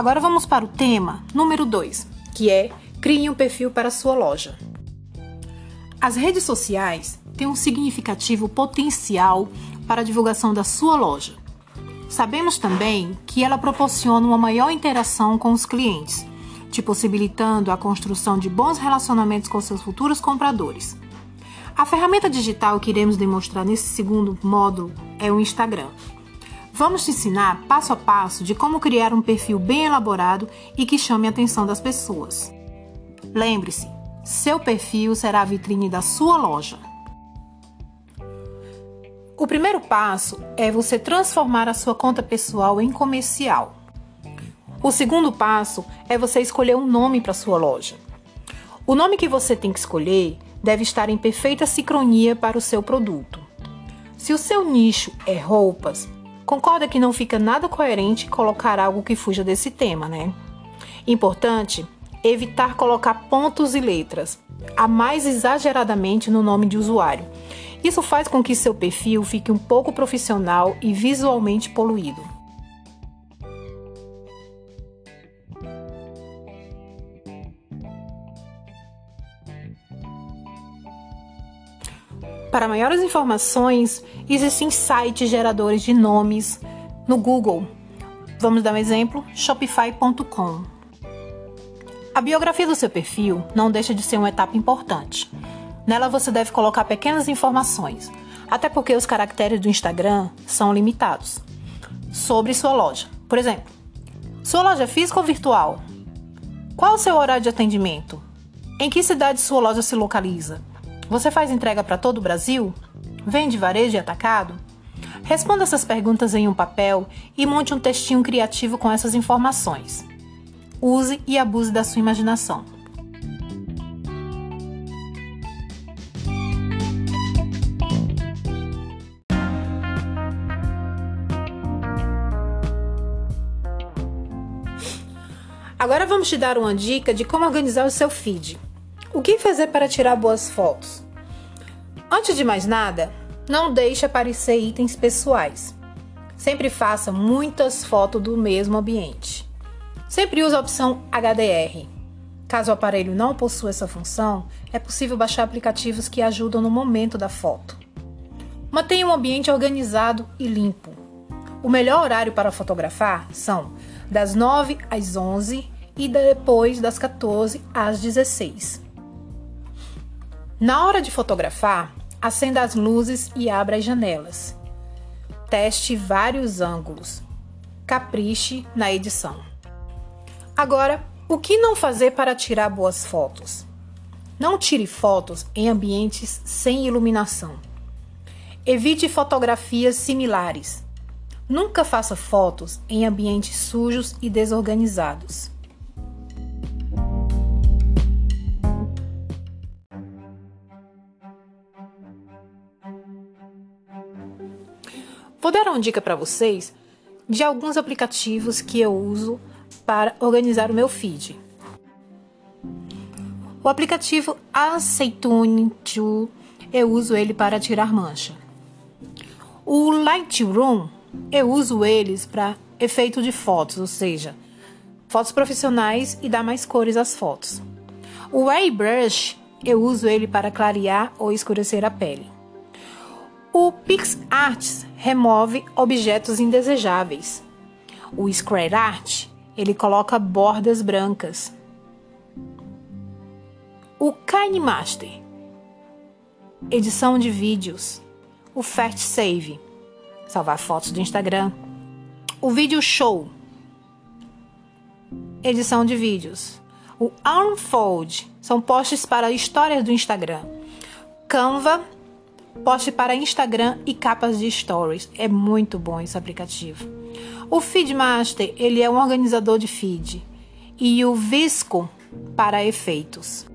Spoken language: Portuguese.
Agora vamos para o tema número 2, que é crie um perfil para sua loja. As redes sociais têm um significativo potencial para a divulgação da sua loja. Sabemos também que ela proporciona uma maior interação com os clientes, te possibilitando a construção de bons relacionamentos com seus futuros compradores. A ferramenta digital que iremos demonstrar nesse segundo módulo é o Instagram. Vamos te ensinar passo a passo de como criar um perfil bem elaborado e que chame a atenção das pessoas. Lembre-se, seu perfil será a vitrine da sua loja. O primeiro passo é você transformar a sua conta pessoal em comercial. O segundo passo é você escolher um nome para sua loja. O nome que você tem que escolher deve estar em perfeita sincronia para o seu produto. Se o seu nicho é roupas, concorda que não fica nada coerente colocar algo que fuja desse tema, né? Importante evitar colocar pontos e letras, a mais exageradamente no nome de usuário. Isso faz com que seu perfil fique um pouco profissional e visualmente poluído. Para maiores informações, existem sites geradores de nomes no Google. Vamos dar um exemplo: shopify.com. A biografia do seu perfil não deixa de ser uma etapa importante. Nela você deve colocar pequenas informações, até porque os caracteres do Instagram são limitados. Sobre sua loja. Por exemplo, sua loja é física ou virtual? Qual o seu horário de atendimento? Em que cidade sua loja se localiza? Você faz entrega para todo o Brasil? Vende varejo e atacado? Responda essas perguntas em um papel e monte um textinho criativo com essas informações. Use e abuse da sua imaginação. Agora vamos te dar uma dica de como organizar o seu feed. O que fazer para tirar boas fotos? Antes de mais nada, não deixe aparecer itens pessoais. Sempre faça muitas fotos do mesmo ambiente. Sempre use a opção HDR. Caso o aparelho não possua essa função, é possível baixar aplicativos que ajudam no momento da foto. Mantenha um ambiente organizado e limpo. O melhor horário para fotografar são das 9 às 11 e depois das 14 às 16. Na hora de fotografar, acenda as luzes e abra as janelas. Teste vários ângulos. Capriche na edição. Agora, o que não fazer para tirar boas fotos? Não tire fotos em ambientes sem iluminação. Evite fotografias similares. Nunca faça fotos em ambientes sujos e desorganizados. Vou dar uma dica para vocês de alguns aplicativos que eu uso para organizar o meu feed. O aplicativo Aceitune 2, eu uso ele para tirar mancha. O Lightroom, eu uso eles para efeito de fotos, ou seja, fotos profissionais e dar mais cores às fotos. O Airbrush, eu uso ele para clarear ou escurecer a pele. O PixArt remove objetos indesejáveis. O SquareArt, ele coloca bordas brancas. O KineMaster, edição de vídeos. O Fast Save, salvar fotos do Instagram. O Video Show, edição de vídeos. O Unfold, são posts para histórias do Instagram. Canva, Poste para Instagram e capas de stories. É muito bom esse aplicativo. O Feedmaster, ele é um organizador de feed. E o Visco para efeitos.